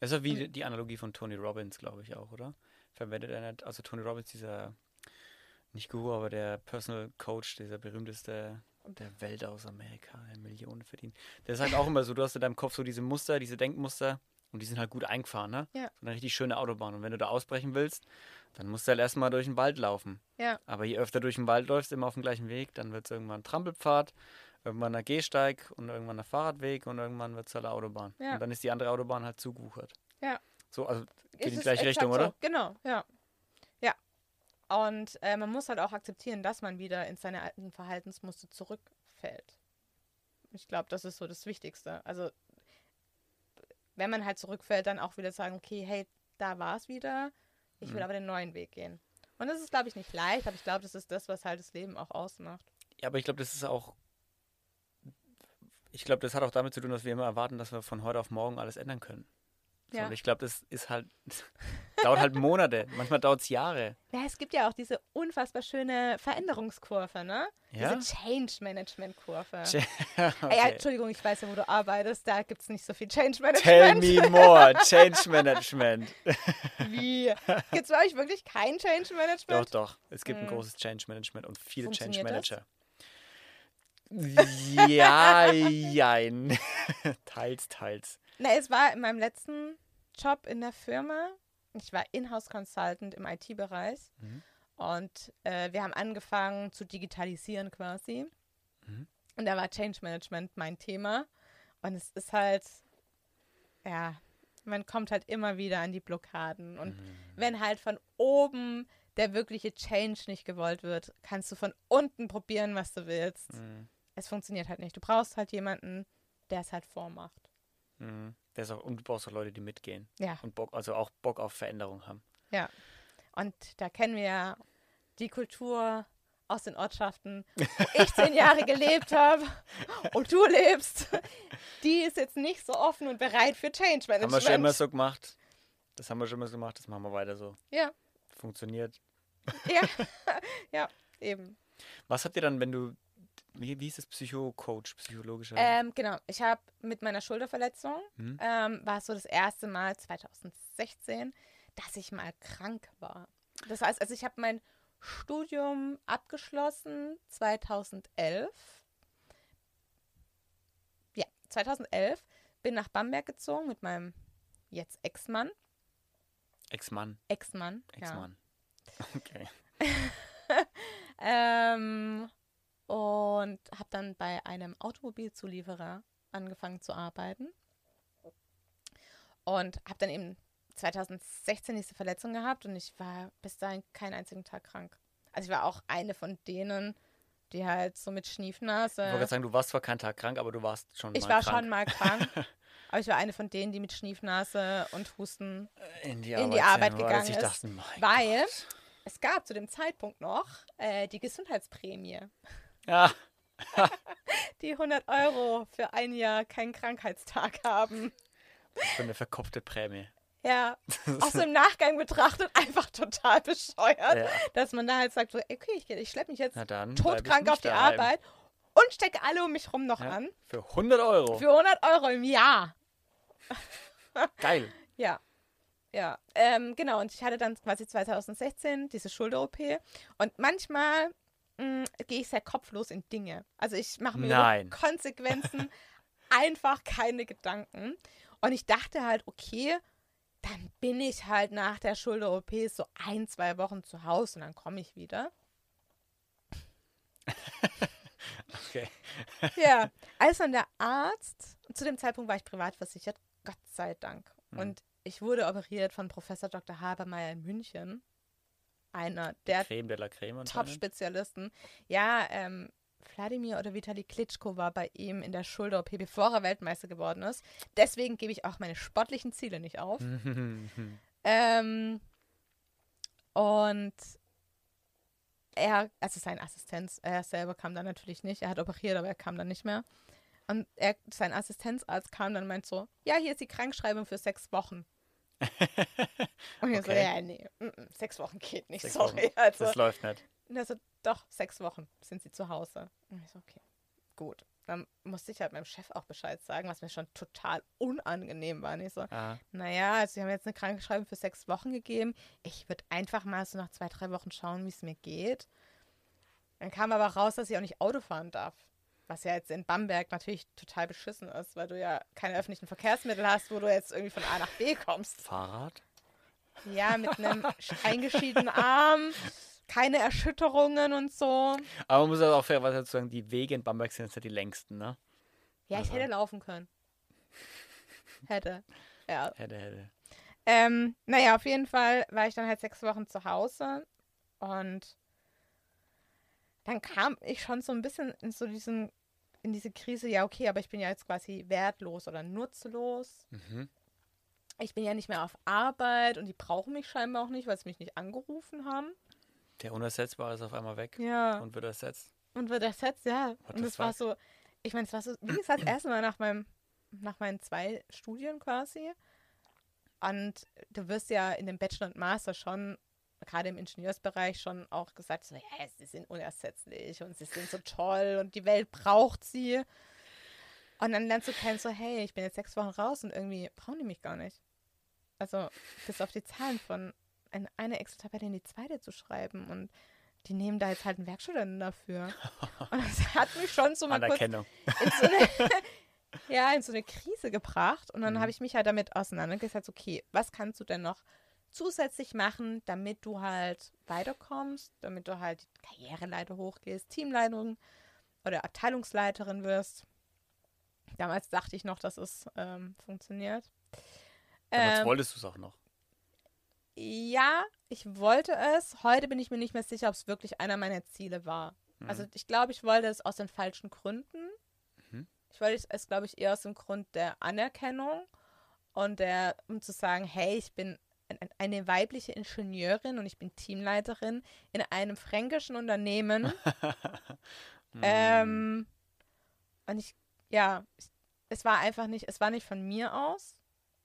Das ist ja wie die Analogie von Tony Robbins, glaube ich auch, oder? Verwendet er nicht, also Tony Robbins, dieser, nicht Guru, aber der Personal Coach, dieser berühmteste der Welt aus Amerika, der Millionen verdient. Der sagt auch immer so, du hast in deinem Kopf so diese Muster, diese Denkmuster und die sind halt gut eingefahren, ne? Ja. So eine richtig schöne Autobahn. Und wenn du da ausbrechen willst, dann musst du halt erstmal durch den Wald laufen. Ja. Aber je öfter durch den Wald läufst, immer auf dem gleichen Weg, dann wird es irgendwann ein Trampelpfad, irgendwann ein Gehsteig und irgendwann ein Fahrradweg und irgendwann wird es halt eine Autobahn. Ja. Und dann ist die andere Autobahn halt zugewuchert. Ja. So, also geht in die gleiche Richtung, oder? So. Genau, ja. Ja. Und äh, man muss halt auch akzeptieren, dass man wieder in seine alten Verhaltensmuster zurückfällt. Ich glaube, das ist so das Wichtigste. Also, wenn man halt zurückfällt, dann auch wieder sagen, okay, hey, da war es wieder, ich will Mhm. aber den neuen Weg gehen. Und das ist, glaube ich, nicht leicht, aber ich glaube, das ist das, was halt das Leben auch ausmacht. Ja, aber ich glaube, das ist auch. Ich glaube, das hat auch damit zu tun, dass wir immer erwarten, dass wir von heute auf morgen alles ändern können. So, Ja. ich glaube, das ist halt. dauert halt Monate. Manchmal dauert es Jahre. Ja, es gibt ja auch diese unfassbar schöne Veränderungskurve, ne? Ja? Diese Change-Management-Kurve. Che- Ah Ja, Okay. Entschuldigung, ich weiß ja, wo du arbeitest. Da gibt es nicht so viel Change-Management. Tell me more. Change Management. Wie? Gibt es bei euch wirklich kein Doch, Change-Management? doch. Es gibt ein Mhm. großes Change Management und viele Change Funktioniert das? Manager. Ja, jein. teils, teils. Na, es war in meinem letzten Job in der Firma. Ich war Inhouse-Consultant im IT-Bereich. Mhm. Und äh, wir haben angefangen zu digitalisieren quasi. Mhm. Und da war Change Management mein Thema. Und es ist halt, ja, man kommt halt immer wieder an die Blockaden. Und Mhm. wenn halt von oben der wirkliche Change nicht gewollt wird, kannst du von unten probieren, was du willst. Mhm. Es funktioniert halt nicht. Du brauchst halt jemanden, der es halt vormacht. Mhm. Ist auch, und du brauchst auch Leute, die mitgehen Ja, und Bock, also auch Bock auf Veränderung haben. und da kennen wir ja die Kultur aus den Ortschaften, wo ich zehn Jahre gelebt habe und du lebst. Die ist jetzt nicht so offen und bereit für Change Management. Haben wir schon immer so gemacht. Das haben wir schon immer so gemacht, das machen wir weiter so. Ja, Funktioniert. ja, ja, eben. Was habt ihr dann, wenn du, wie, wie hieß es, Psycho-Coach, psychologischer? Ähm, genau, ich habe mit meiner Schulterverletzung, Hm? ähm, war es so das erste Mal 2016, dass ich mal krank war. Das heißt, also ich habe mein Studium abgeschlossen 2011. Ja, 2011 bin nach Bamberg gezogen mit meinem jetzt Ex-Mann. Ex-Mann, Ex-Mann, ja. Ex-Mann. Okay. Ähm, und habe dann bei einem Automobilzulieferer angefangen zu arbeiten. Und habe dann eben 2016 diese Verletzung gehabt und ich war bis dahin keinen einzigen Tag krank. Also ich war auch eine von denen, die halt so mit Ich wollte Schniefnase. gerade sagen, du warst zwar keinen Tag krank, aber du warst schon Ich mal war krank. schon mal krank. aber ich war eine von denen, die mit Schniefnase und Husten in die, in die Arbeit, gegangen ich ist, Dachte, mein weil- Gott. Es gab zu dem Zeitpunkt noch äh, die Gesundheitsprämie. Ja, die 100 Euro für ein Jahr keinen Krankheitstag haben. so eine verkopfte Prämie. Ja, auch so im Nachgang betrachtet einfach total bescheuert, Ja. dass man da halt sagt, so, okay, ich, ich schleppe mich jetzt todkrank auf die daheim. Arbeit und stecke alle um mich rum noch Ja. an. Für 100 Euro. Für 100 Euro im Jahr. Geil. Ja. Ja, ähm, genau. Und ich hatte dann quasi 2016 diese Schulter-OP. Und manchmal gehe ich sehr kopflos in Dinge. Also ich mache mir Nein. über Konsequenzen einfach keine Gedanken. Und ich dachte halt, okay, dann bin ich halt nach der Schulter-OP so ein, zwei Wochen zu Hause und dann komme ich wieder. Okay. Ja, als dann der Arzt, zu dem Zeitpunkt war ich privat versichert, Gott sei Dank. Mhm. Und ich wurde operiert von Professor Dr. Habermeier in München. Einer der Creme de la Creme. Top-Spezialisten. Ja, ähm, Wladimir oder Vitali Klitschko war bei ihm in der Schulter-OP, bevor er Weltmeister geworden ist. Deswegen gebe ich auch meine sportlichen Ziele nicht auf. Ähm, und er, also sein Assistenz, er selber kam dann natürlich nicht. Er hat operiert, aber er kam dann nicht mehr. Und er, sein Assistenzarzt kam dann und meint so, ja, hier ist die Krankschreibung für sechs Wochen. Und ich so, Okay. ja, nee, sechs Wochen geht nicht, Sechs sorry. Wochen. Also, Das läuft nicht. und er so, doch, sechs Wochen sind sie zu Hause. Und ich so, okay, gut. dann musste ich halt meinem Chef auch Bescheid sagen, was mir schon total unangenehm war. Und ich so, ah. naja, also sie haben jetzt eine Krankschreibung für sechs Wochen gegeben. Ich würde einfach mal so nach zwei, drei Wochen schauen, wie es mir geht. Dann kam aber raus, dass ich auch nicht Auto fahren darf. Was ja jetzt in Bamberg natürlich total beschissen ist, weil du ja keine öffentlichen Verkehrsmittel hast, wo du jetzt irgendwie von A nach B kommst. Fahrrad? Ja, mit einem eingeschiedenen Arm, keine Erschütterungen und so. Aber man muss auch fairerweise dazu sagen, die Wege in Bamberg sind jetzt ja die längsten, ne? Ja, ich also. hätte laufen können. hätte. Ja. Hätte, hätte. Ähm, naja, auf jeden Fall war ich dann halt sechs Wochen zu Hause und dann kam ich schon so ein bisschen in so diesen, in diese Krise, ja, okay, aber ich bin ja jetzt quasi wertlos oder nutzlos. Mhm. Ich bin ja nicht mehr auf Arbeit und die brauchen mich scheinbar auch nicht, weil sie mich nicht angerufen haben. Der Unersetzbare ist auf einmal weg ja. und wird ersetzt. Und wird ersetzt, ja. What und das war so, ich meine, es war so, wie gesagt, das erste Mal nach meinem, nach meinen zwei Studien quasi. Und du wirst ja in dem Bachelor und Master schon gerade im Ingenieursbereich schon auch gesagt, so, ja, sie sind unersetzlich und sie sind so toll und die Welt braucht sie. Und dann lernst du kennen, so, hey, ich bin jetzt sechs Wochen raus und irgendwie brauchen die mich gar nicht. Also, bis auf die Zahlen von eine Excel-Tabelle in die zweite zu schreiben und die nehmen da jetzt halt einen Werkstudenten dafür. Und das hat mich schon so mal kurz in so eine, ja, in so eine Krise gebracht. Und dann mhm. habe ich mich halt damit auseinandergesetzt, okay, was kannst du denn noch zusätzlich machen, damit du halt weiterkommst, damit du halt die Karriereleiter hochgehst, Teamleitung oder Abteilungsleiterin wirst. Damals dachte ich noch, dass es ähm, funktioniert. Damals ähm, wolltest du es auch noch. Ja, ich wollte es. Heute bin ich mir nicht mehr sicher, ob es wirklich einer meiner Ziele war. Mhm. Also ich glaube, ich wollte es aus den falschen Gründen. Mhm. Ich wollte es, glaube ich, eher aus dem Grund der Anerkennung und der, um zu sagen, hey, ich bin eine weibliche Ingenieurin und ich bin Teamleiterin in einem fränkischen Unternehmen. ähm, und ich, ja, es war einfach nicht, es war nicht von mir aus,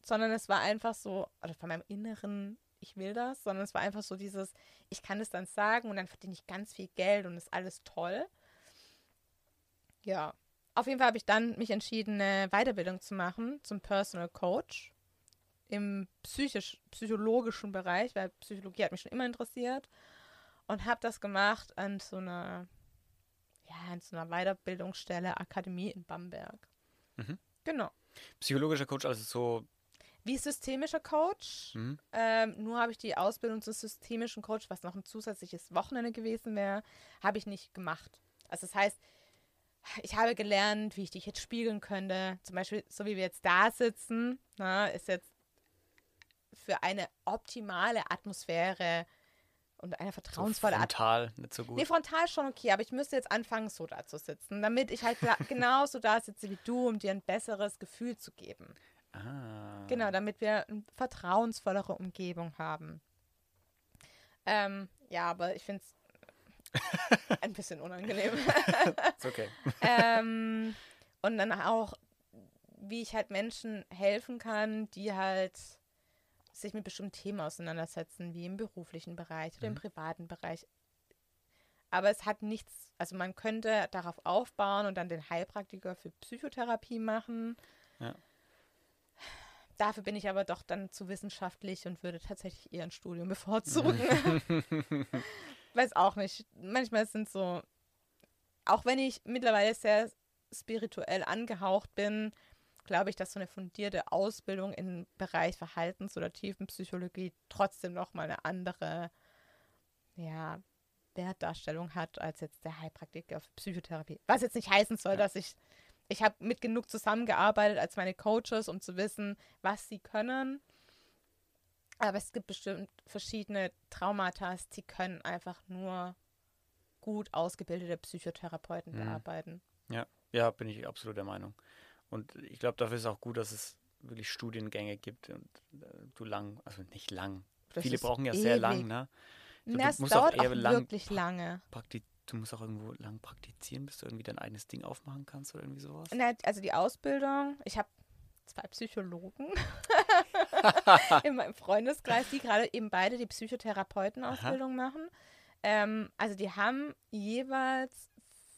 sondern es war einfach so, also von meinem inneren, ich will das, sondern es war einfach so dieses, ich kann es dann sagen und dann verdiene ich ganz viel Geld und ist alles toll. Ja, auf jeden Fall habe ich dann mich entschieden, eine Weiterbildung zu machen zum Personal Coach im psychisch, psychologischen Bereich, weil Psychologie hat mich schon immer interessiert und habe das gemacht an so einer, ja, an so einer Weiterbildungsstelle, Akademie in Bamberg. Mhm. Genau. Psychologischer Coach, also so. Wie systemischer Coach. Mhm. Ähm, nur habe ich die Ausbildung zum systemischen Coach, was noch ein zusätzliches Wochenende gewesen wäre, habe ich nicht gemacht. Also das heißt, ich habe gelernt, wie ich dich jetzt spiegeln könnte. Zum Beispiel, so wie wir jetzt da sitzen, na, ist jetzt für eine optimale Atmosphäre und eine vertrauensvolle so Frontal nicht so gut. Nee, frontal schon okay, aber ich müsste jetzt anfangen, so da zu sitzen, damit ich halt genauso da sitze wie du, um dir ein besseres Gefühl zu geben. Ah. Genau, damit wir eine vertrauensvollere Umgebung haben. Ähm, ja, aber ich finde es ein bisschen unangenehm. ist okay. ähm, und dann auch, wie ich halt Menschen helfen kann, die halt sich mit bestimmten Themen auseinandersetzen, wie im beruflichen Bereich oder mhm. im privaten Bereich. Aber es hat nichts, also man könnte darauf aufbauen und dann den Heilpraktiker für Psychotherapie machen. Ja. Dafür bin ich aber doch dann zu wissenschaftlich und würde tatsächlich eher ein Studium bevorzugen. Weiß auch nicht. Manchmal sind so, auch wenn ich mittlerweile sehr spirituell angehaucht bin, glaube ich, dass so eine fundierte Ausbildung im Bereich Verhaltens- oder Tiefenpsychologie trotzdem nochmal eine andere ja, Wertdarstellung hat als jetzt der Heilpraktiker für Psychotherapie. Was jetzt nicht heißen soll, dass ich, ich habe mit genug zusammengearbeitet als meine Coaches, um zu wissen, was sie können. Aber es gibt bestimmt verschiedene Traumata, die können einfach nur gut ausgebildete Psychotherapeuten mhm. bearbeiten. Ja, ja, bin ich absolut der Meinung. Und ich glaube, dafür ist auch gut, dass es wirklich Studiengänge gibt und äh, du lang, also nicht lang. Das Viele brauchen ja ewig. sehr lang, ne? So, Na, es dauert auch, auch lang wirklich lange. du musst auch irgendwo lang praktizieren, bis du irgendwie dein eigenes Ding aufmachen kannst oder irgendwie sowas. Na, also die Ausbildung, ich habe zwei Psychologen in meinem Freundeskreis, die gerade eben beide die Psychotherapeutenausbildung machen. Ähm, also die haben jeweils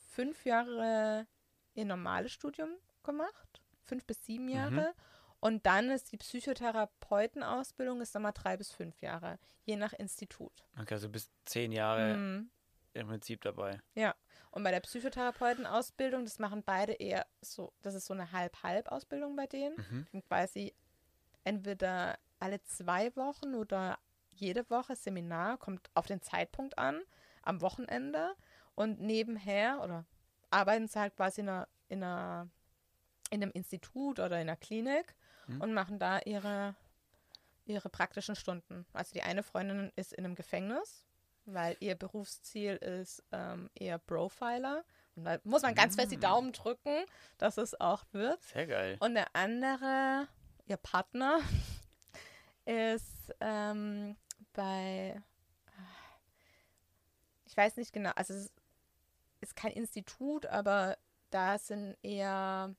fünf Jahre ihr normales Studium gemacht, fünf bis sieben Jahre. Mhm. Und dann ist die Psychotherapeutenausbildung ist nochmal drei bis fünf Jahre, je nach Institut. Okay, also bis zehn Jahre mhm. im Prinzip dabei. Ja. Und bei der Psychotherapeutenausbildung, das machen beide eher so, das ist so eine Halb-Halb-Ausbildung bei denen. Mhm. Quasi entweder alle zwei Wochen oder jede Woche Seminar, kommt auf den Zeitpunkt an, am Wochenende. Und nebenher oder arbeiten sie halt quasi in, einer, in, einer, in einem Institut oder in einer Klinik mhm. und machen da ihre, ihre praktischen Stunden. Also die eine Freundin ist in einem Gefängnis weil ihr Berufsziel ist ähm, eher Profiler. Und da muss man ganz mm. fest die mm. Daumen drücken, dass es auch wird. Sehr geil. Und der andere, ihr Partner, ist ähm, bei, ich weiß nicht genau, also es ist kein Institut, aber da sind eher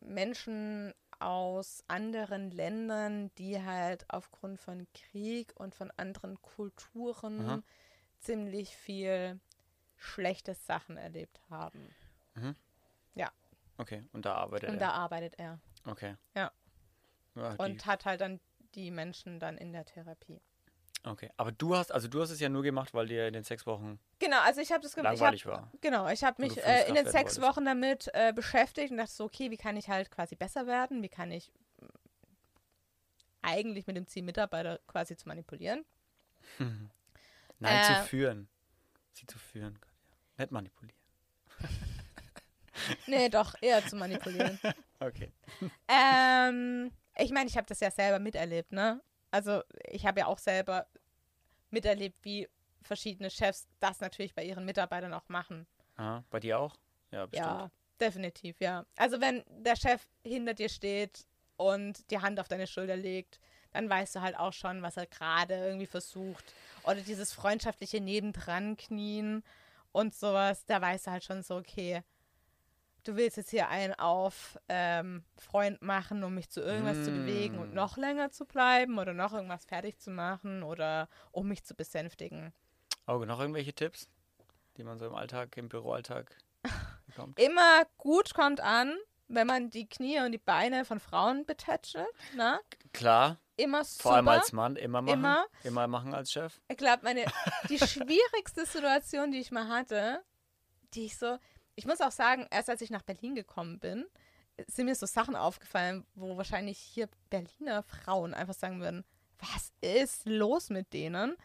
Menschen aus anderen Ländern, die halt aufgrund von Krieg und von anderen Kulturen Aha. ziemlich viel schlechte Sachen erlebt haben. Mhm. Ja. Okay, und da arbeitet und er. Und da arbeitet er. Okay. Ja. ja und hat halt dann die Menschen dann in der Therapie. Okay, aber du hast, also du hast es ja nur gemacht, weil dir in den sechs Wochen genau, also ich habe das gemacht. Langweilig ich hab, war. Genau, ich habe mich äh, in den sechs Wochen damit äh, beschäftigt und dachte so, okay, wie kann ich halt quasi besser werden? Wie kann ich äh, eigentlich mit dem Ziel Mitarbeiter quasi zu manipulieren? Nein, zu äh, führen. Sie zu führen. Nicht manipulieren. nee, doch, eher zu manipulieren. okay. Ähm, ich meine, ich habe das ja selber miterlebt, ne? Also ich habe ja auch selber miterlebt, wie verschiedene Chefs das natürlich bei ihren Mitarbeitern auch machen. Ah, bei dir auch? Ja, bestimmt. Ja, definitiv, ja. Also wenn der Chef hinter dir steht und die Hand auf deine Schulter legt, dann weißt du halt auch schon, was er gerade irgendwie versucht. Oder dieses freundschaftliche Nebendran knien und sowas, da weißt du halt schon so, okay, du willst jetzt hier einen auf ähm, Freund machen, um mich zu irgendwas mm. zu bewegen und mm. noch länger zu bleiben oder noch irgendwas fertig zu machen oder um mich zu besänftigen. Oh, noch irgendwelche Tipps, die man so im Alltag, im Büroalltag bekommt? Immer gut kommt an, wenn man die Knie und die Beine von Frauen betätschelt, ne? Klar. Immer super. Vor allem als Mann, immer machen. Immer, immer machen als Chef. Ich glaube, meine, die schwierigste Situation, die ich mal hatte, die ich so, ich muss auch sagen, erst als ich nach Berlin gekommen bin, sind mir so Sachen aufgefallen, wo wahrscheinlich hier Berliner Frauen einfach sagen würden, was ist los mit denen?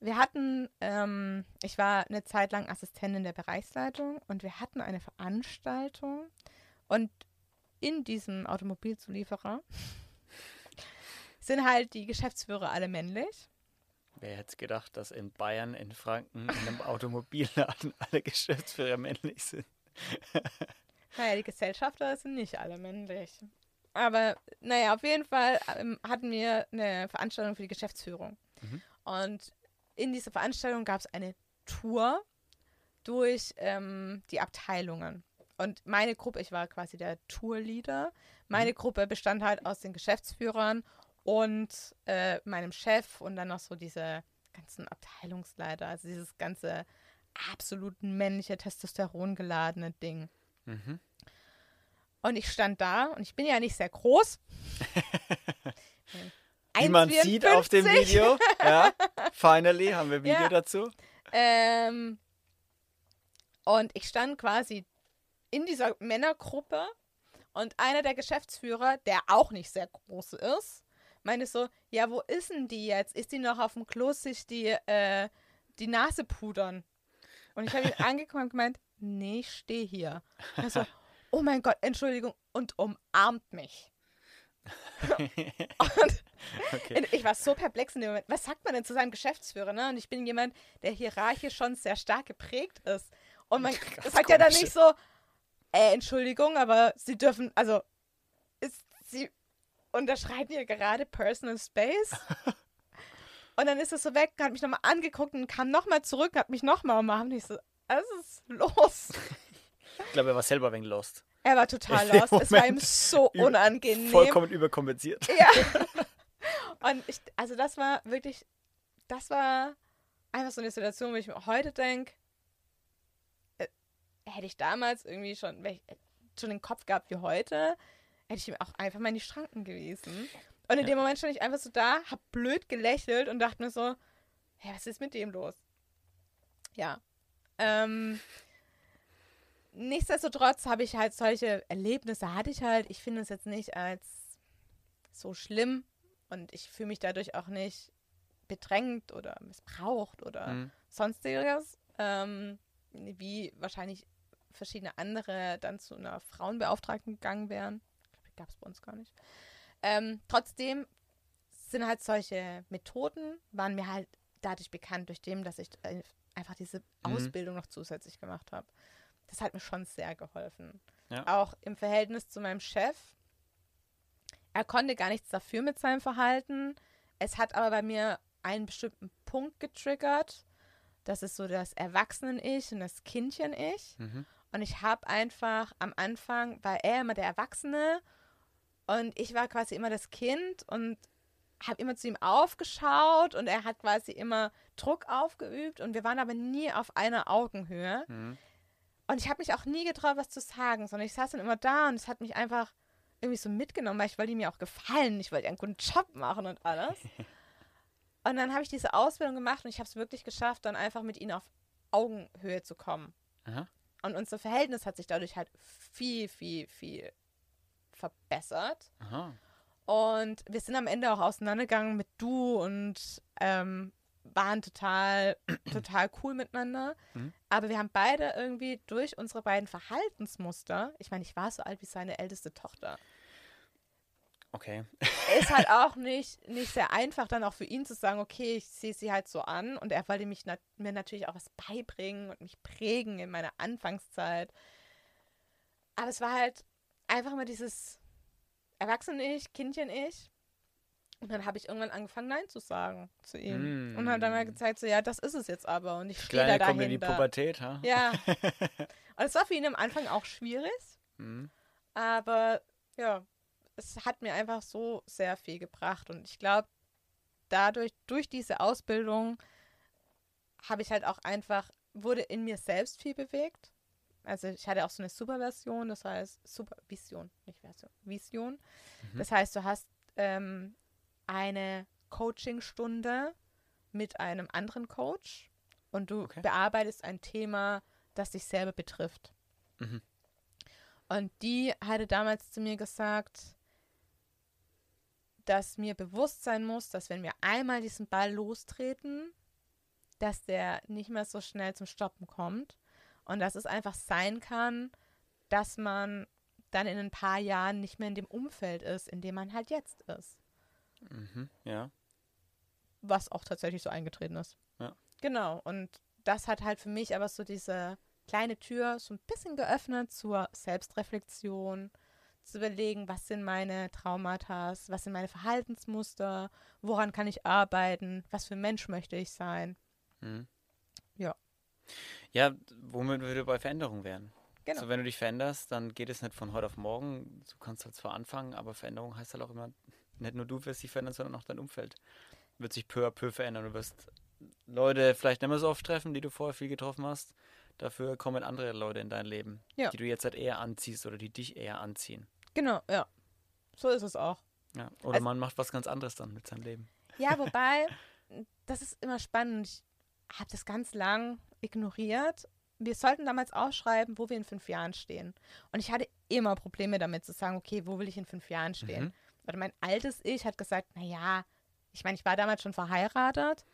Wir hatten, ähm, ich war eine Zeit lang Assistentin der Bereichsleitung und wir hatten eine Veranstaltung und in diesem Automobilzulieferer sind halt die Geschäftsführer alle männlich. Wer hätte gedacht, dass in Bayern, in Franken, in einem Automobilladen alle Geschäftsführer männlich sind? naja, die Gesellschafter sind nicht alle männlich. Aber naja, auf jeden Fall ähm, hatten wir eine Veranstaltung für die Geschäftsführung. Mhm. Und in dieser Veranstaltung gab es eine Tour durch ähm, die Abteilungen. Und meine Gruppe, ich war quasi der Tourleader, meine mhm. Gruppe bestand halt aus den Geschäftsführern und äh, meinem Chef und dann noch so diese ganzen Abteilungsleiter, also dieses ganze absolut männliche, Testosteron geladene Ding. Mhm. Und ich stand da und ich bin ja nicht sehr groß. Wie man sieht auf dem Video. Ja, finally haben wir Video ja. dazu. Ähm, und ich stand quasi in dieser Männergruppe und einer der Geschäftsführer, der auch nicht sehr groß ist, meine so, ja, wo ist denn die jetzt? Ist die noch auf dem Klo sich die, äh, die Nase pudern? Und ich habe ihn angekommen und gemeint, nee, ich stehe hier. Also, oh mein Gott, Entschuldigung, und umarmt mich. und okay. ich war so perplex in dem Moment. Was sagt man denn zu seinem Geschäftsführer? Ne? Und ich bin jemand, der hierarchisch schon sehr stark geprägt ist. Und man sagt ja dann nicht so, äh, Entschuldigung, aber sie dürfen, also, unterschreiten hier gerade Personal Space. und dann ist es so weg, hat mich nochmal angeguckt und kam nochmal zurück, hat mich nochmal umarmt. Und ich so, was ist los? ich glaube, er war selber wegen lost. Er war total lost. Es war ihm so unangenehm. Vollkommen überkompensiert. Ja. Und ich, also das war wirklich, das war einfach so eine Situation, wo ich mir heute denke, hätte ich damals irgendwie schon, ich, schon den Kopf gehabt wie heute, hätte ich ihm auch einfach mal in die Schranken gewiesen. Und in ja. dem Moment stand ich einfach so da, hab blöd gelächelt und dachte mir so, hä, was ist mit dem los? Ja. Ähm, nichtsdestotrotz habe ich halt solche Erlebnisse, hatte ich halt. Ich finde es jetzt nicht als so schlimm und ich fühle mich dadurch auch nicht bedrängt oder missbraucht oder mhm. sonstiges. Ähm, wie wahrscheinlich verschiedene andere dann zu einer Frauenbeauftragten gegangen wären. Gab es bei uns gar nicht. Ähm, trotzdem sind halt solche Methoden, waren mir halt dadurch bekannt, durch dem, dass ich einfach diese mhm. Ausbildung noch zusätzlich gemacht habe. Das hat mir schon sehr geholfen. Ja. Auch im Verhältnis zu meinem Chef. Er konnte gar nichts dafür mit seinem Verhalten. Es hat aber bei mir einen bestimmten Punkt getriggert. Das ist so das Erwachsenen-Ich und das Kindchen-Ich. Mhm. Und ich habe einfach am Anfang, war er immer der Erwachsene und ich war quasi immer das Kind und habe immer zu ihm aufgeschaut und er hat quasi immer Druck aufgeübt und wir waren aber nie auf einer Augenhöhe. Mhm. Und ich habe mich auch nie getraut, was zu sagen, sondern ich saß dann immer da und es hat mich einfach irgendwie so mitgenommen, weil ich wollte ihm ja auch gefallen. Ich wollte einen guten Job machen und alles. und dann habe ich diese Ausbildung gemacht und ich habe es wirklich geschafft, dann einfach mit ihm auf Augenhöhe zu kommen. Aha. Und unser Verhältnis hat sich dadurch halt viel, viel, viel verbessert. Aha. Und wir sind am Ende auch auseinandergegangen mit du und ähm, waren total, total cool miteinander. Mhm. Aber wir haben beide irgendwie durch unsere beiden Verhaltensmuster, ich meine, ich war so alt wie seine älteste Tochter. Okay. Ist halt auch nicht, nicht sehr einfach, dann auch für ihn zu sagen, okay, ich sehe sie halt so an und er wollte mich nat mir natürlich auch was beibringen und mich prägen in meiner Anfangszeit. Aber es war halt einfach mal dieses Erwachsene-Ich, Kindchen-Ich. Und dann habe ich irgendwann angefangen, Nein zu sagen zu ihm. Mm. Und habe dann mal gezeigt, so, ja, das ist es jetzt aber. Und ich stehe da dahinter. Kommt in die Pubertät, ha? Ja. und es war für ihn am Anfang auch schwierig. Mm. Aber ja, es hat mir einfach so sehr viel gebracht. Und ich glaube, dadurch, durch diese Ausbildung, habe ich halt auch einfach, wurde in mir selbst viel bewegt. Also ich hatte auch so eine Superversion, das heißt Supervision, nicht Version, Vision. Mhm. Das heißt, du hast ähm, eine Coachingstunde mit einem anderen Coach und du okay. bearbeitest ein Thema, das dich selber betrifft. Mhm. Und die hatte damals zu mir gesagt, dass mir bewusst sein muss, dass wenn wir einmal diesen Ball lostreten, dass der nicht mehr so schnell zum Stoppen kommt und dass es einfach sein kann, dass man dann in ein paar Jahren nicht mehr in dem Umfeld ist, in dem man halt jetzt ist. Mhm, ja. Was auch tatsächlich so eingetreten ist. Ja. Genau. Und das hat halt für mich aber so diese kleine Tür so ein bisschen geöffnet zur Selbstreflexion, zu überlegen, was sind meine Traumata, was sind meine Verhaltensmuster, woran kann ich arbeiten, was für ein Mensch möchte ich sein. Mhm. Ja. Womit wir bei Veränderung wären. Genau. So, wenn du dich veränderst, dann geht es nicht von heute auf morgen. Du kannst halt zwar anfangen, aber Veränderung heißt halt auch immer, nicht nur du wirst dich verändern, sondern auch dein Umfeld wird sich peu à peu verändern. Du wirst Leute vielleicht nicht mehr so oft treffen, die du vorher viel getroffen hast. Dafür kommen andere Leute in dein Leben, ja. die du jetzt halt eher anziehst oder die dich eher anziehen. Genau, ja. So ist es auch. Ja. Oder also, man macht was ganz anderes dann mit seinem Leben. Ja, wobei, das ist immer spannend. Ich habe das ganz lang ignoriert. Wir sollten damals ausschreiben, wo wir in fünf Jahren stehen. Und ich hatte immer Probleme damit zu sagen, okay, wo will ich in fünf Jahren stehen? Mhm. Oder mein altes Ich hat gesagt, naja, ich meine, ich war damals schon verheiratet.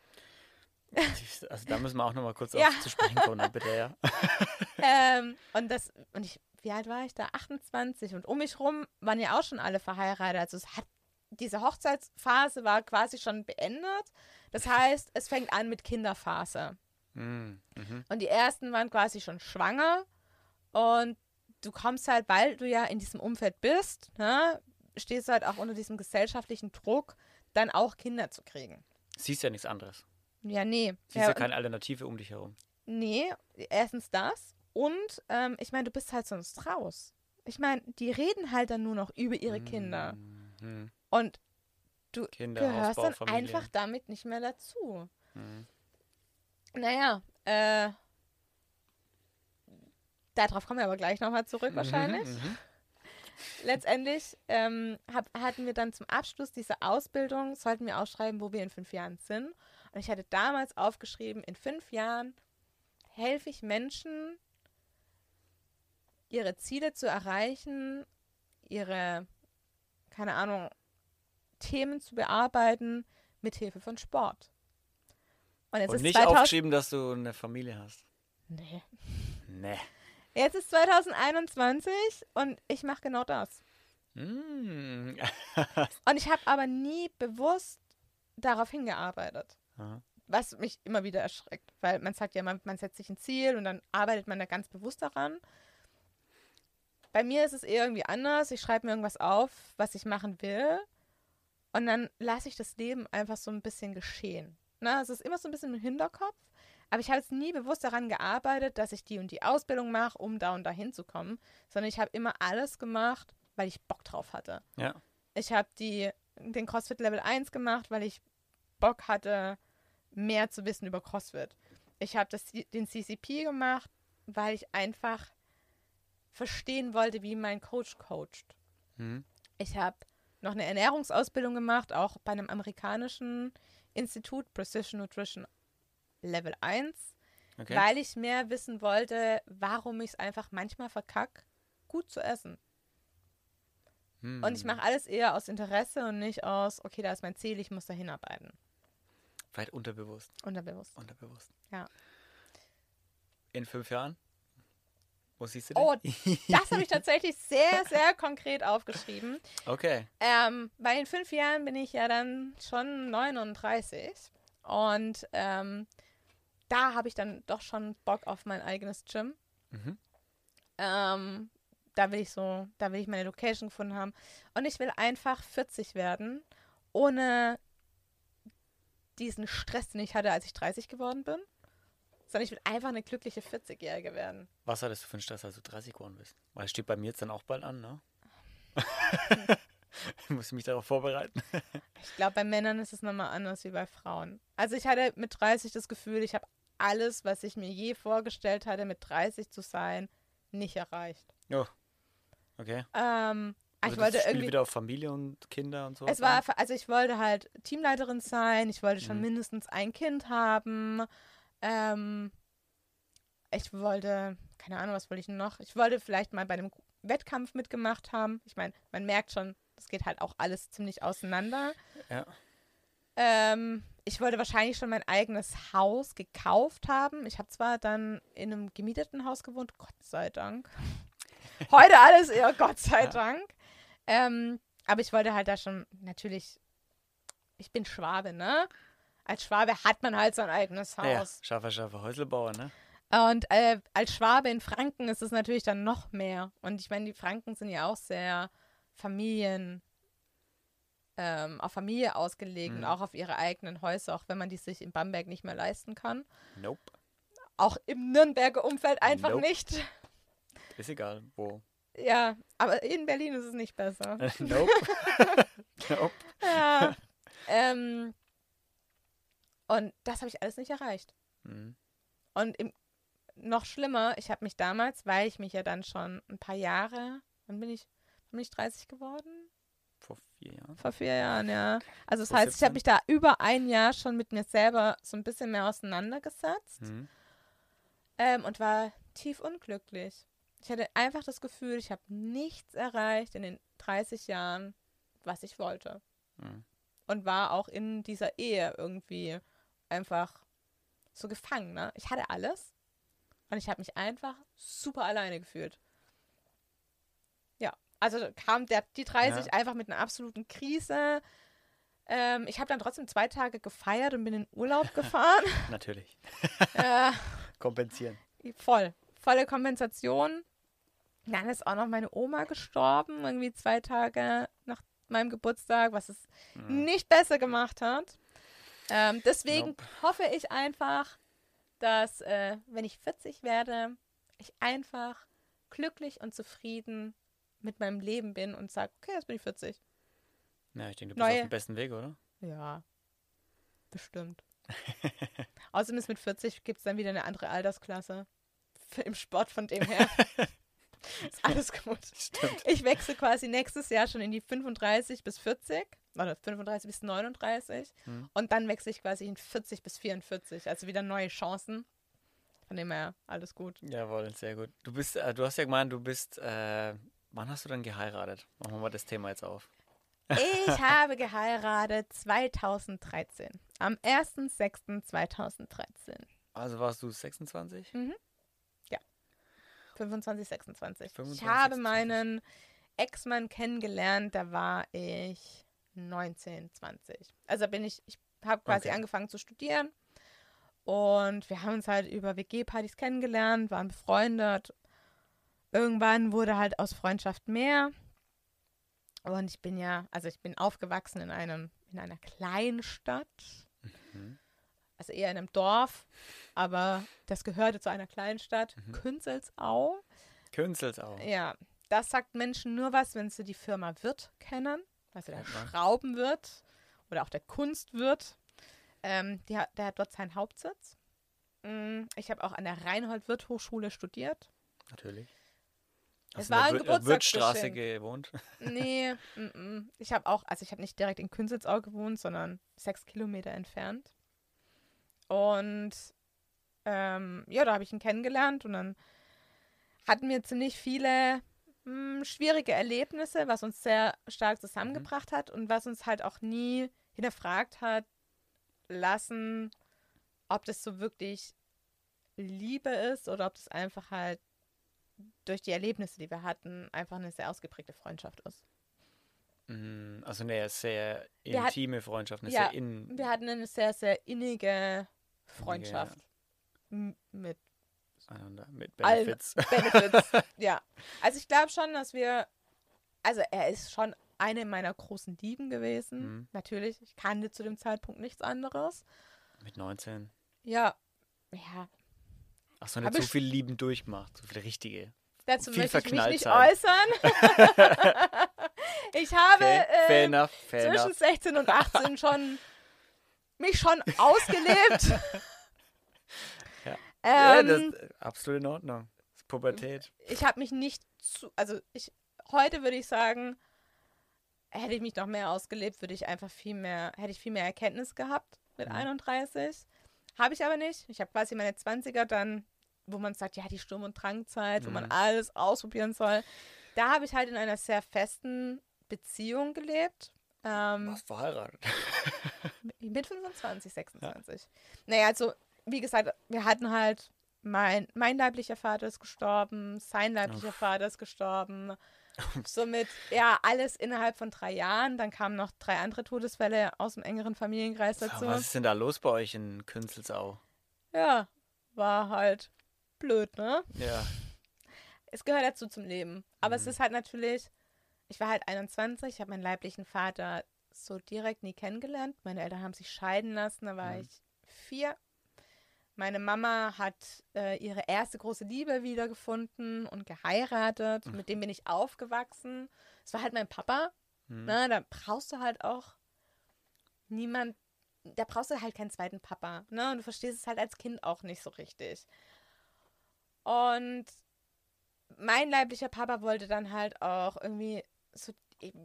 Also da müssen wir auch nochmal kurz ja. auf zu sprechen kommen, bitte, ja. ähm, und das, und ich, wie alt war ich da? 28. Und um mich rum waren ja auch schon alle verheiratet. Also es hat, diese Hochzeitsphase war quasi schon beendet. Das heißt, es fängt an mit Kinderphase. Mhm. Und die ersten waren quasi schon schwanger. Und du kommst halt, weil du ja in diesem Umfeld bist, ne, stehst du halt auch unter diesem gesellschaftlichen Druck, dann auch Kinder zu kriegen. Siehst ja nichts anderes. Ja, nee. Siehst ja, ja keine Alternative um dich herum. Nee, erstens das. Und ähm, ich meine, du bist halt sonst raus. Ich meine, die reden halt dann nur noch über ihre Kinder. Mhm. Und du Kinder, gehörst Hausbau, dann Familie. einfach damit nicht mehr dazu. Mhm. Naja, äh, darauf kommen wir aber gleich nochmal zurück wahrscheinlich. Mhm, mhm. Letztendlich ähm, hab, hatten wir dann zum Abschluss dieser Ausbildung, sollten wir ausschreiben, wo wir in fünf Jahren sind. Und ich hatte damals aufgeschrieben, in fünf Jahren helfe ich Menschen, ihre Ziele zu erreichen, ihre, keine Ahnung, Themen zu bearbeiten mit Hilfe von Sport. Und, jetzt Und ist nicht 2000... aufgeschrieben, dass du eine Familie hast. Nee. Nee. Jetzt ist 2021 und ich mache genau das. Mm. und ich habe aber nie bewusst darauf hingearbeitet. Aha. Was mich immer wieder erschreckt, weil man sagt ja, man, man setzt sich ein Ziel und dann arbeitet man da ganz bewusst daran. Bei mir ist es eher irgendwie anders. Ich schreibe mir irgendwas auf, was ich machen will. Und dann lasse ich das Leben einfach so ein bisschen geschehen. Na, es ist immer so ein bisschen im Hinterkopf. Aber ich habe jetzt nie bewusst daran gearbeitet, dass ich die und die Ausbildung mache, um da und da hinzukommen. Sondern ich habe immer alles gemacht, weil ich Bock drauf hatte. Ja. Ich habe den CrossFit Level 1 gemacht, weil ich Bock hatte, mehr zu wissen über CrossFit. Ich habe den CCP gemacht, weil ich einfach verstehen wollte, wie mein Coach coacht. Mhm. Ich habe noch eine Ernährungsausbildung gemacht, auch bei einem amerikanischen Institut, Precision Nutrition Level 1, okay. weil ich mehr wissen wollte, warum ich es einfach manchmal verkacke, gut zu essen. Hm. Und ich mache alles eher aus Interesse und nicht aus, okay, da ist mein Ziel, ich muss da hinarbeiten. Weit unterbewusst. Unterbewusst. Unterbewusst. Ja. In fünf Jahren? Wo siehst du den? Oh, das habe ich tatsächlich sehr, sehr konkret aufgeschrieben. Okay. Ähm, weil in fünf Jahren bin ich ja dann schon 39. Und ähm, da habe ich dann doch schon Bock auf mein eigenes Gym. Mhm. Ähm, da will ich so, da will ich meine Location gefunden haben. Und ich will einfach 40 werden, ohne diesen Stress, den ich hatte, als ich 30 geworden bin sondern ich will einfach eine glückliche 40-Jährige werden. Was hattest du für einen Stress, als du 30 geworden bist? Weil es steht bei mir jetzt dann auch bald an, ne? ich muss mich darauf vorbereiten. ich glaube, bei Männern ist es nochmal anders wie bei Frauen. Also ich hatte mit 30 das Gefühl, ich habe alles, was ich mir je vorgestellt hatte, mit 30 zu sein, nicht erreicht. Oh. Okay. Ähm, also ich wollte irgendwie wieder auf Familie und Kinder und so. Es war also ich wollte halt Teamleiterin sein, ich wollte schon mhm. mindestens ein Kind haben ähm, ich wollte, keine Ahnung, was wollte ich noch? Ich wollte vielleicht mal bei einem Wettkampf mitgemacht haben. Ich meine, man merkt schon, das geht halt auch alles ziemlich auseinander. Ja. Ähm, ich wollte wahrscheinlich schon mein eigenes Haus gekauft haben. Ich habe zwar dann in einem gemieteten Haus gewohnt, Gott sei Dank. Heute alles eher Gott sei ja. Dank. Ähm, aber ich wollte halt da schon natürlich, ich bin Schwabe, ne? Als Schwabe hat man halt sein eigenes Haus. Ja, scharfer, scharfer Häuselbauer, ne? Und äh, als Schwabe in Franken ist es natürlich dann noch mehr. Und ich meine, die Franken sind ja auch sehr Familien, ähm, auf Familie ausgelegt mhm. und auch auf ihre eigenen Häuser, auch wenn man die sich in Bamberg nicht mehr leisten kann. Nope. Auch im Nürnberger Umfeld einfach nope. nicht. Ist egal, wo. Ja, aber in Berlin ist es nicht besser. nope. nope. Ja. Ähm, und das habe ich alles nicht erreicht. Mhm. Und im, noch schlimmer, ich habe mich damals, weil ich mich ja dann schon ein paar Jahre, wann bin ich, bin ich 30 geworden? Vor vier Jahren. Vor vier Jahren, ja. Also das Vor heißt, 17? ich habe mich da über ein Jahr schon mit mir selber so ein bisschen mehr auseinandergesetzt mhm. ähm, und war tief unglücklich. Ich hatte einfach das Gefühl, ich habe nichts erreicht in den 30 Jahren, was ich wollte. Mhm. Und war auch in dieser Ehe irgendwie einfach so gefangen. Ne? Ich hatte alles und ich habe mich einfach super alleine gefühlt. Ja, also kam der, die 30 ja. einfach mit einer absoluten Krise. Ähm, ich habe dann trotzdem zwei Tage gefeiert und bin in Urlaub gefahren. Natürlich. äh, Kompensieren. Voll. Volle Kompensation. Dann ist auch noch meine Oma gestorben, irgendwie zwei Tage nach meinem Geburtstag, was es mhm. nicht besser gemacht hat. Ähm, deswegen nope. hoffe ich einfach, dass, äh, wenn ich 40 werde, ich einfach glücklich und zufrieden mit meinem Leben bin und sage, okay, jetzt bin ich 40. Ja, ich denke, du bist Neue. auf dem besten Weg, oder? Ja, bestimmt. Außerdem ist mit 40 gibt es dann wieder eine andere Altersklasse. im Sport, von dem her. ist alles gut. Stimmt. Ich wechsle quasi nächstes Jahr schon in die 35 bis 40 oder 35 bis 39 hm. und dann wechsle ich quasi in 40 bis 44, also wieder neue Chancen. Von dem her, alles gut. Jawohl, sehr gut. Du bist, äh, du hast ja gemeint, du bist, äh, wann hast du dann geheiratet? Machen wir mal das Thema jetzt auf. Ich habe geheiratet 2013. Am 1.6.2013. Also warst du 26? Mhm. Ja. 25, 26. 25, ich habe 26. meinen Ex-Mann kennengelernt, da war ich 19, 20. Also bin ich, ich habe quasi okay. angefangen zu studieren und wir haben uns halt über WG-Partys kennengelernt, waren befreundet. Irgendwann wurde halt aus Freundschaft mehr. Und ich bin ja, also ich bin aufgewachsen in einem, in einer kleinen Stadt. Mhm. Also eher in einem Dorf, aber das gehörte zu einer kleinen Stadt, mhm. Künzelsau. Künzelsau. Ja, das sagt Menschen nur was, wenn sie die Firma Wirt kennen, also der ja. Schraubenwirt oder auch der Kunstwirt. Ähm, die, der hat dort seinen Hauptsitz. Mm, ich habe auch an der Reinhold-Wirt-Hochschule studiert. Natürlich. Hast es war ein Geburtstagsgeschenk. Wirtstraße gewohnt? Nee, m -m. ich habe auch, also ich habe nicht direkt in Künzelsau gewohnt, sondern sechs Kilometer entfernt. Und ähm, ja, da habe ich ihn kennengelernt und dann hatten wir ziemlich viele mh, schwierige Erlebnisse, was uns sehr stark zusammengebracht mhm. hat und was uns halt auch nie hinterfragt hat lassen, ob das so wirklich Liebe ist oder ob das einfach halt durch die Erlebnisse, die wir hatten, einfach eine sehr ausgeprägte Freundschaft ist. Mhm, also eine sehr intime hat, Freundschaft, eine ja, sehr in Wir hatten eine sehr, sehr innige Freundschaft innige, mit mit Benefits. Benefits, ja. Also ich glaube schon, dass wir, also er ist schon eine meiner großen Lieben gewesen. Mhm. Natürlich, ich kannte zu dem Zeitpunkt nichts anderes. Mit 19? Ja, ja, Ach so, nicht so viel Lieben durchmacht, so viel richtige. Dazu möchte ich mich nicht sein. äußern. ich habe okay, fair äh, enough, fair zwischen enough. 16 und 18 schon mich schon ausgelebt. Ähm, ja, das ist absolut in Ordnung. Das ist Pubertät. Ich habe mich nicht zu, also ich, heute würde ich sagen, hätte ich mich noch mehr ausgelebt, würde ich einfach viel mehr, hätte ich viel mehr Erkenntnis gehabt mit mhm. 31. Habe ich aber nicht. Ich habe quasi meine 20er dann, wo man sagt, ja, die Sturm- und Drangzeit, mhm. wo man mhm. alles ausprobieren soll. Da habe ich halt in einer sehr festen Beziehung gelebt. Ähm, Warst verheiratet? mit 25, 26. Ja. Naja, also, wie gesagt, wir hatten halt, mein, mein leiblicher Vater ist gestorben, sein leiblicher Uff. Vater ist gestorben. Somit, ja, alles innerhalb von drei Jahren. Dann kamen noch drei andere Todesfälle aus dem engeren Familienkreis dazu. Was ist denn da los bei euch in Künzelsau? Ja, war halt blöd, ne? Ja. Es gehört dazu zum Leben. Aber mhm. es ist halt natürlich, ich war halt 21, ich habe meinen leiblichen Vater so direkt nie kennengelernt. Meine Eltern haben sich scheiden lassen, da war mhm. ich vier. Meine Mama hat äh, ihre erste große Liebe wiedergefunden und geheiratet. Mhm. Mit dem bin ich aufgewachsen. Es war halt mein Papa. Mhm. Ne? Da brauchst du halt auch niemand, da brauchst du halt keinen zweiten Papa. Ne? Und du verstehst es halt als Kind auch nicht so richtig. Und mein leiblicher Papa wollte dann halt auch irgendwie so,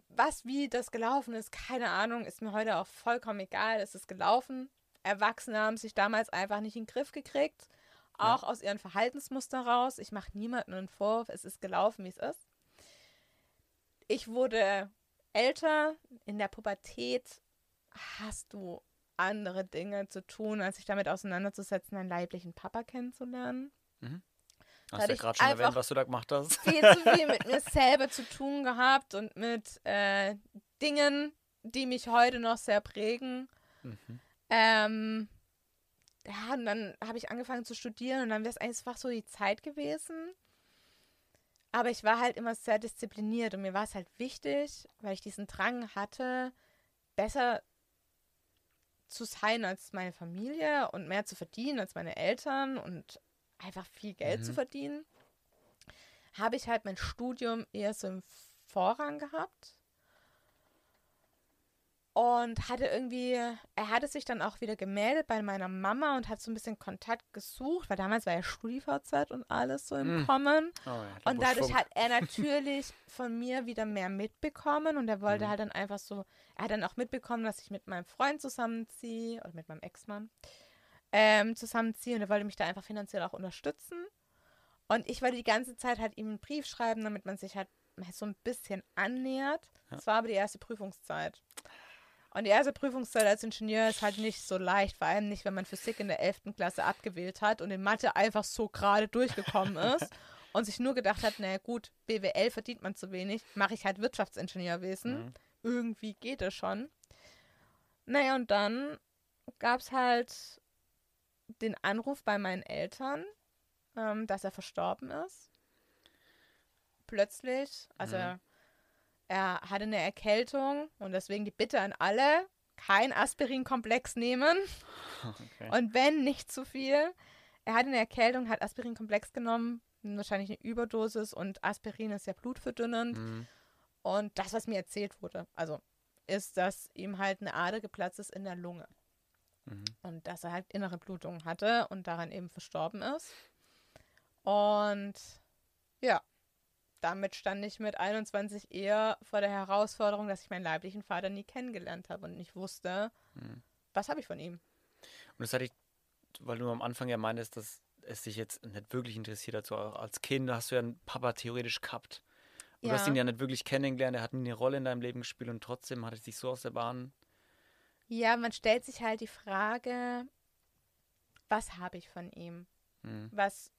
was, wie das gelaufen ist, keine Ahnung, ist mir heute auch vollkommen egal. Es ist gelaufen. Erwachsene haben sich damals einfach nicht in den Griff gekriegt. Auch ja. aus ihren Verhaltensmustern raus. Ich mache niemanden einen Vorwurf. Es ist gelaufen, wie es ist. Ich wurde älter. In der Pubertät hast du andere Dinge zu tun, als sich damit auseinanderzusetzen, einen leiblichen Papa kennenzulernen. Mhm. Hast du ja gerade schon erwähnt, was du da gemacht hast. Viel zu viel mit mir selber zu tun gehabt und mit äh, Dingen, die mich heute noch sehr prägen. Mhm. Ähm, ja, und dann habe ich angefangen zu studieren und dann wäre es einfach so die Zeit gewesen. Aber ich war halt immer sehr diszipliniert und mir war es halt wichtig, weil ich diesen Drang hatte, besser zu sein als meine Familie und mehr zu verdienen als meine Eltern und einfach viel Geld mhm. zu verdienen, habe ich halt mein Studium eher so im Vorrang gehabt. Und hatte irgendwie, er hatte sich dann auch wieder gemeldet bei meiner Mama und hat so ein bisschen Kontakt gesucht, weil damals war ja StudiVZ und alles so im mm. Kommen. Oh ja, und dadurch hat er natürlich von mir wieder mehr mitbekommen und er wollte mm. halt dann einfach so, er hat dann auch mitbekommen, dass ich mit meinem Freund zusammenziehe oder mit meinem Ex-Mann ähm, zusammenziehe und er wollte mich da einfach finanziell auch unterstützen. Und ich wollte die ganze Zeit halt ihm einen Brief schreiben, damit man sich halt so ein bisschen annähert. Ja. Das war aber die erste Prüfungszeit. Und die erste Prüfungszeit als Ingenieur ist halt nicht so leicht, vor allem nicht, wenn man Physik in der 11. Klasse abgewählt hat und in Mathe einfach so gerade durchgekommen ist und sich nur gedacht hat, naja gut, BWL verdient man zu wenig, mache ich halt Wirtschaftsingenieurwesen. Mhm. Irgendwie geht es schon. Naja, und dann gab es halt den Anruf bei meinen Eltern, ähm, dass er verstorben ist. Plötzlich, also mhm. Er hatte eine Erkältung und deswegen die Bitte an alle, kein Aspirinkomplex nehmen. Okay. Und wenn, nicht zu viel. Er hatte eine Erkältung, hat Aspirinkomplex genommen, wahrscheinlich eine Überdosis und Aspirin ist ja blutverdünnend. Mhm. Und das, was mir erzählt wurde, also ist, dass ihm halt eine Ader geplatzt ist in der Lunge. Mhm. Und dass er halt innere Blutungen hatte und daran eben verstorben ist. Und ja, damit stand ich mit 21 eher vor der Herausforderung, dass ich meinen leiblichen Vater nie kennengelernt habe und nicht wusste, hm. was habe ich von ihm. Und das hatte ich, weil du am Anfang ja meintest, dass es dich jetzt nicht wirklich interessiert hat, so als Kind hast du ja einen Papa theoretisch gehabt. Und ja. du hast ihn ja nicht wirklich kennengelernt, er hat nie eine Rolle in deinem Leben gespielt und trotzdem hat es dich so aus der Bahn. Ja, man stellt sich halt die Frage, was habe ich von ihm? Hm. Was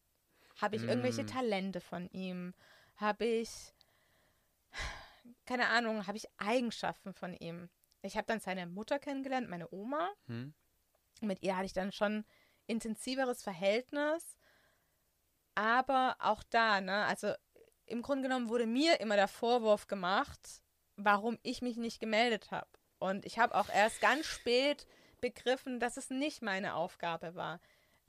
habe ich irgendwelche hm. Talente von ihm? Habe ich, keine Ahnung, habe ich Eigenschaften von ihm. Ich habe dann seine Mutter kennengelernt, meine Oma. Hm. Mit ihr hatte ich dann schon intensiveres Verhältnis. Aber auch da, ne, also im Grunde genommen wurde mir immer der Vorwurf gemacht, warum ich mich nicht gemeldet habe. Und ich habe auch erst ganz spät begriffen, dass es nicht meine Aufgabe war.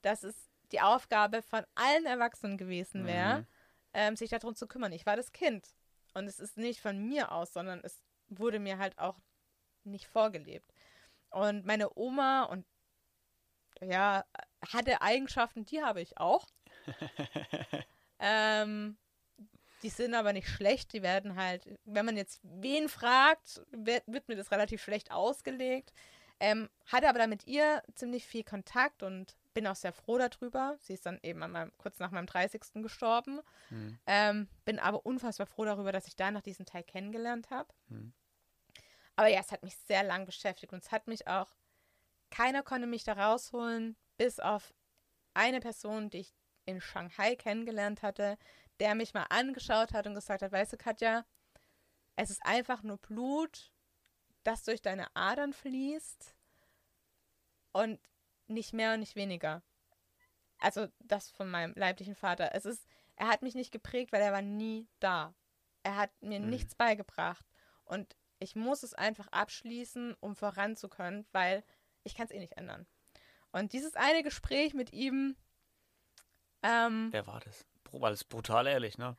Dass es die Aufgabe von allen Erwachsenen gewesen wäre, mhm ähm, sich darum zu kümmern. Ich war das Kind. Und es ist nicht von mir aus, sondern es wurde mir halt auch nicht vorgelebt. Und meine Oma und ja, hatte Eigenschaften, die habe ich auch. ähm, die sind aber nicht schlecht, die werden halt, wenn man jetzt wen fragt, wird, wird mir das relativ schlecht ausgelegt. Ähm, hatte aber dann mit ihr ziemlich viel Kontakt und bin auch sehr froh darüber. Sie ist dann eben meinem, kurz nach meinem 30. gestorben. Mhm. Ähm, bin aber unfassbar froh darüber, dass ich da noch diesen Teil kennengelernt habe. Mhm. Aber ja, es hat mich sehr lang beschäftigt und es hat mich auch, keiner konnte mich da rausholen, bis auf eine Person, die ich in Shanghai kennengelernt hatte, der mich mal angeschaut hat und gesagt hat, weißt du, Katja, es ist einfach nur Blut, das durch deine Adern fließt. Und nicht mehr und nicht weniger. Also das von meinem leiblichen Vater. Es ist, er hat mich nicht geprägt, weil er war nie da. Er hat mir mhm. nichts beigebracht. Und ich muss es einfach abschließen, um voranzukommen, weil ich kann es eh nicht ändern. Und dieses eine Gespräch mit ihm. Ähm, Wer war das? Weil es brutal ehrlich, ne?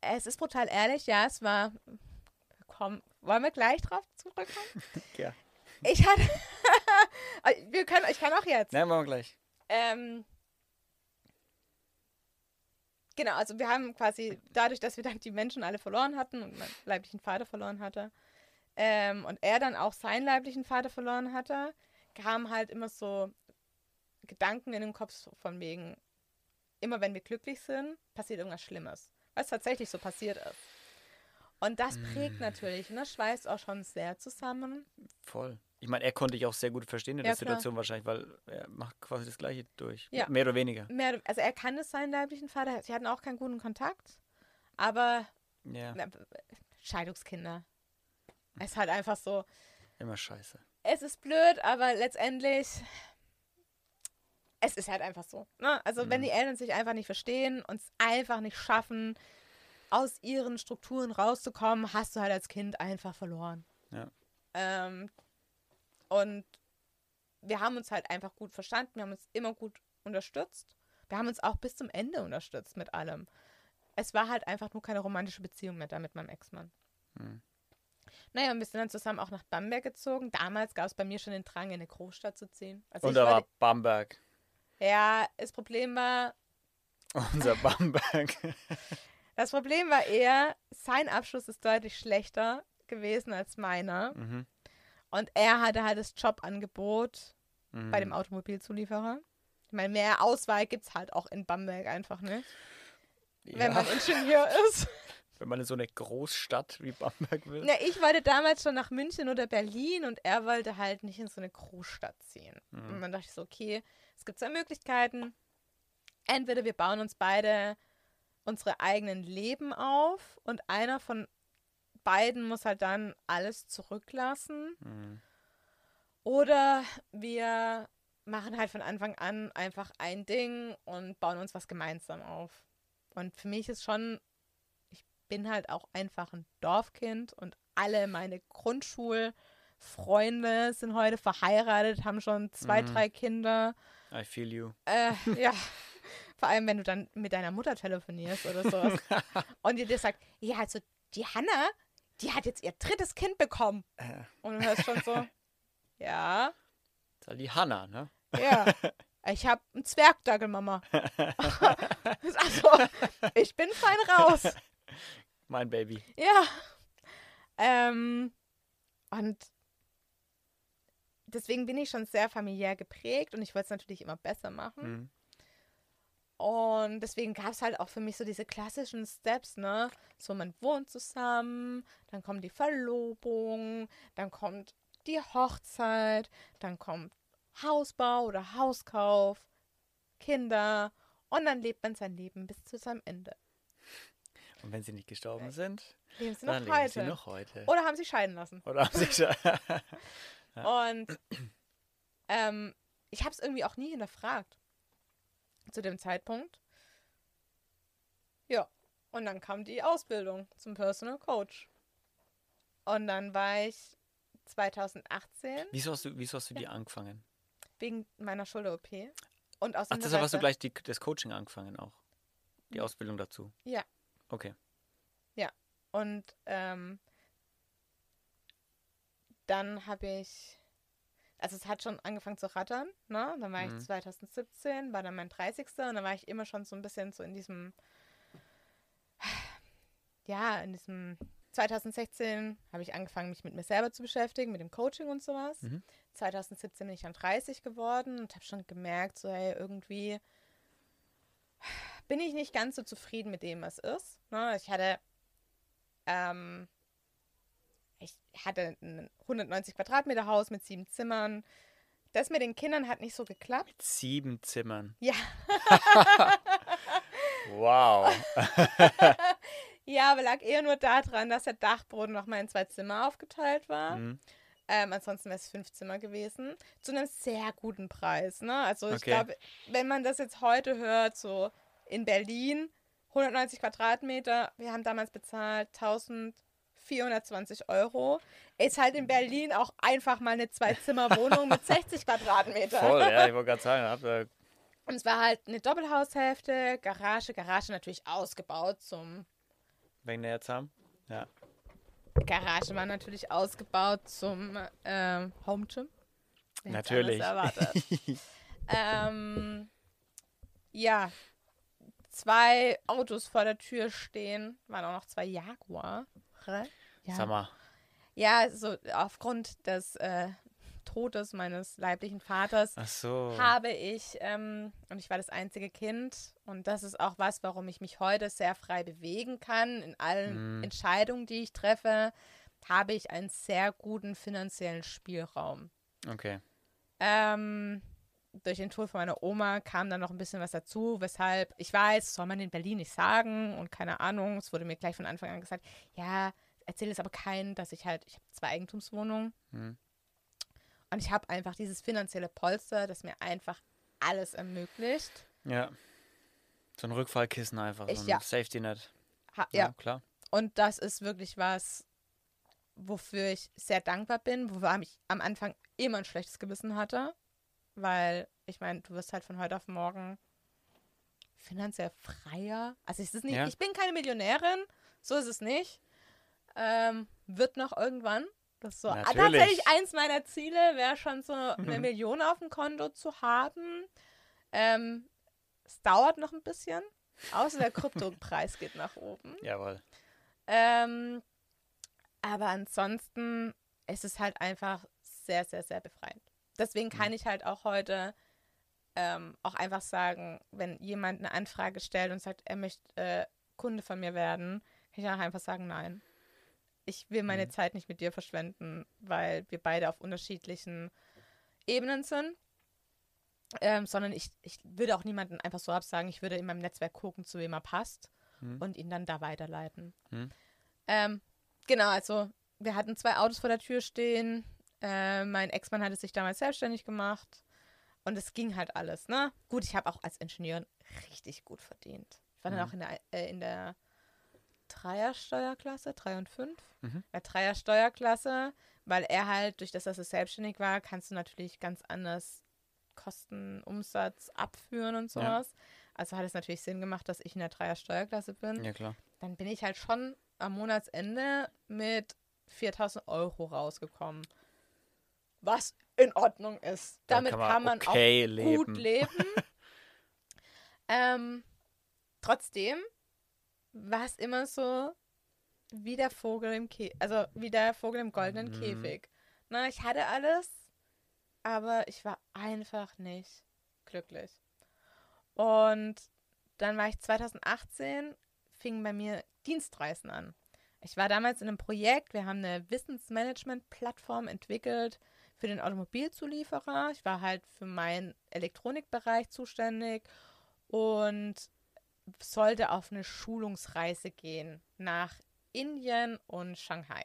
Es ist brutal ehrlich, ja. Es war. Komm, wollen wir gleich drauf zurückkommen? ja. Ich hatte. wir können, ich kann auch jetzt. Ja, machen wir gleich. Ähm, genau, also wir haben quasi dadurch, dass wir dann die Menschen alle verloren hatten und meinen leiblichen Vater verloren hatte ähm, und er dann auch seinen leiblichen Vater verloren hatte, kamen halt immer so Gedanken in den Kopf von wegen, immer wenn wir glücklich sind, passiert irgendwas Schlimmes. Was tatsächlich so passiert ist. Und das prägt mm. natürlich, ne? Schweißt auch schon sehr zusammen. Voll. Ich meine, er konnte ich auch sehr gut verstehen in ja, der Situation wahrscheinlich, weil er macht quasi das Gleiche durch. Ja. Mehr oder weniger. Mehr, also er kannte seinen leiblichen Vater. Sie hatten auch keinen guten Kontakt. Aber ja. na, Scheidungskinder. Es ist halt einfach so. Immer scheiße. Es ist blöd, aber letztendlich. Es ist halt einfach so. Ne? Also, mhm. wenn die Eltern sich einfach nicht verstehen und es einfach nicht schaffen, aus ihren Strukturen rauszukommen, hast du halt als Kind einfach verloren. Ja. Ähm, und wir haben uns halt einfach gut verstanden, wir haben uns immer gut unterstützt. Wir haben uns auch bis zum Ende unterstützt mit allem. Es war halt einfach nur keine romantische Beziehung mehr da mit meinem Ex-Mann. Hm. Naja, und wir sind dann zusammen auch nach Bamberg gezogen. Damals gab es bei mir schon den Drang, in eine Großstadt zu ziehen. Also und da war Bamberg. Ja, das Problem war. Unser Bamberg. das Problem war eher, sein Abschluss ist deutlich schlechter gewesen als meiner. Mhm. Und er hatte halt das Jobangebot mhm. bei dem mhm. Automobilzulieferer. Ich meine, mehr Auswahl gibt es halt auch in Bamberg einfach nicht. Ja. Wenn man Ingenieur ist. Wenn man in so eine Großstadt wie Bamberg will. Na, ich wollte damals schon nach München oder Berlin und er wollte halt nicht in so eine Großstadt ziehen. Mhm. Und dann dachte ich so, okay, es gibt zwei Möglichkeiten. Entweder wir bauen uns beide unsere eigenen Leben auf und einer von beiden muss halt dann alles zurücklassen. Mhm. Oder wir machen halt von Anfang an einfach ein Ding und bauen uns was gemeinsam auf. Und für mich ist schon, ich bin halt auch einfach ein Dorfkind und alle meine Grundschulfreunde sind heute verheiratet, haben schon zwei, mhm. drei Kinder. I feel you. Äh, ja. Vor allem, wenn du dann mit deiner Mutter telefonierst oder so. und die dir sagt, ja, also die Hanna, die hat jetzt ihr drittes Kind bekommen. Äh. Und du hörst schon so, ja. Das ist die Hanna, ne? Ja. Ich habe einen Zwergdackel, Mama. also, ich bin fein raus. Mein Baby. Ja. Ähm, und deswegen bin ich schon sehr familiär geprägt und ich wollte es natürlich immer besser machen. Mhm. Und deswegen gab es halt auch für mich so diese klassischen Steps, ne? So, man wohnt zusammen, dann kommt die Verlobung, dann kommt die Hochzeit, dann kommt Hausbau oder Hauskauf, Kinder und dann lebt man sein Leben bis zu seinem Ende. Und wenn sie nicht gestorben sind, leben sie noch, dann heute. Leben sie noch heute. Oder haben sie scheiden lassen. Oder haben sie scheiden ja. Und ähm, ich habe es irgendwie auch nie hinterfragt zu dem Zeitpunkt. Ja, und dann kam die Ausbildung zum Personal Coach. Und dann war ich 2018. Wieso hast du, wieso hast du ja. die angefangen? Wegen meiner Schulter-OP. Und aus Ach, deshalb hast du gleich die, das Coaching angefangen auch. Die mhm. Ausbildung dazu. Ja. Okay. Ja. Und ähm, dann habe ich, also es hat schon angefangen zu rattern, ne? Dann war mhm. ich 2017, war dann mein 30. Und dann war ich immer schon so ein bisschen so in diesem, ja, in diesem 2016 habe ich angefangen, mich mit mir selber zu beschäftigen, mit dem Coaching und sowas. Mhm. 2017 bin ich dann 30 geworden und habe schon gemerkt, so hey, irgendwie bin ich nicht ganz so zufrieden mit dem, was ist. Ne? Ich hatte, ähm, ich hatte ein 190 Quadratmeter Haus mit sieben Zimmern. Das mit den Kindern hat nicht so geklappt. Mit sieben Zimmern. Ja. wow. Ja, aber lag eher nur daran, dass der Dachboden noch mal in zwei Zimmer aufgeteilt war. Mhm. Ähm, ansonsten wäre es fünf Zimmer gewesen. Zu einem sehr guten Preis. Ne? Also ich okay. glaube, wenn man das jetzt heute hört, so in Berlin, 190 Quadratmeter, wir haben damals bezahlt 1420 Euro. Ist halt in Berlin auch einfach mal eine Zwei-Zimmer-Wohnung mit 60 Quadratmeter. Voll, ja, ich wollte gerade sagen, hab, äh und es war halt eine Doppelhaushälfte, Garage, Garage natürlich ausgebaut zum Wegen der Erzam? Ja. Garage war natürlich ausgebaut zum äh, Home Gym. Wer natürlich. Erwartet. ähm, ja, zwei Autos vor der Tür stehen, waren auch noch zwei Jaguar. Ja. Sag mal. Ja, so aufgrund des äh, Todes meines leiblichen Vaters so. habe ich, ähm, und ich war das einzige Kind, und das ist auch was, warum ich mich heute sehr frei bewegen kann, in allen mm. Entscheidungen, die ich treffe, habe ich einen sehr guten finanziellen Spielraum. Okay. Ähm, durch den Tod von meiner Oma kam dann noch ein bisschen was dazu, weshalb ich weiß, soll man in Berlin nicht sagen und keine Ahnung. Es wurde mir gleich von Anfang an gesagt, ja, erzähle es aber keinen, dass ich halt, ich habe zwei Eigentumswohnungen. Hm. Und ich habe einfach dieses finanzielle Polster, das mir einfach alles ermöglicht. Ja. So ein Rückfallkissen einfach, ich, so ein ja. Safety Net. Ha, ja. ja, klar. Und das ist wirklich was, wofür ich sehr dankbar bin, wofür ich am Anfang immer ein schlechtes Gewissen hatte. Weil, ich meine, du wirst halt von heute auf morgen finanziell freier. Also es ist nicht, ja. ich bin keine Millionärin, so ist es nicht. Ähm, wird noch irgendwann. Das so ah, tatsächlich eins meiner Ziele, wäre schon so eine Million auf dem Konto zu haben. Ähm, es dauert noch ein bisschen, außer der Kryptopreis geht nach oben. Jawohl. Ähm, aber ansonsten ist es halt einfach sehr, sehr, sehr befreiend. Deswegen kann mhm. ich halt auch heute ähm, auch einfach sagen, wenn jemand eine Anfrage stellt und sagt, er möchte äh, Kunde von mir werden, kann ich auch einfach sagen, nein. Ich will meine mhm. Zeit nicht mit dir verschwenden, weil wir beide auf unterschiedlichen Ebenen sind. Ähm, sondern ich, ich würde auch niemanden einfach so absagen. Ich würde in meinem Netzwerk gucken, zu wem er passt mhm. und ihn dann da weiterleiten. Mhm. Ähm, genau, also wir hatten zwei Autos vor der Tür stehen. Äh, mein Ex-Mann hatte sich damals selbstständig gemacht. Und es ging halt alles, ne? Gut, ich habe auch als Ingenieur richtig gut verdient. Ich war mhm. dann auch in der, äh, in der Dreier-Steuerklasse, 3 und 5. Mhm. Der Dreier-Steuerklasse, weil er halt, durch das, dass er selbstständig war, kannst du natürlich ganz anders Kosten, Umsatz abführen und sowas. Ja. Also hat es natürlich Sinn gemacht, dass ich in der Dreier-Steuerklasse bin. Ja, klar. Dann bin ich halt schon am Monatsende mit 4000 Euro rausgekommen. Was in Ordnung ist. Damit kann man, kann man okay auch leben. gut leben. ähm, trotzdem war es immer so wie der Vogel im Käfig, also wie der Vogel im goldenen mhm. Käfig. Na, ich hatte alles, aber ich war einfach nicht glücklich. Und dann war ich 2018, fing bei mir Dienstreisen an. Ich war damals in einem Projekt, wir haben eine Wissensmanagement-Plattform entwickelt für den Automobilzulieferer. Ich war halt für meinen Elektronikbereich zuständig und sollte auf eine Schulungsreise gehen nach Indien und Shanghai.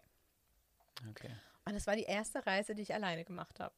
Okay. Und das war die erste Reise, die ich alleine gemacht habe.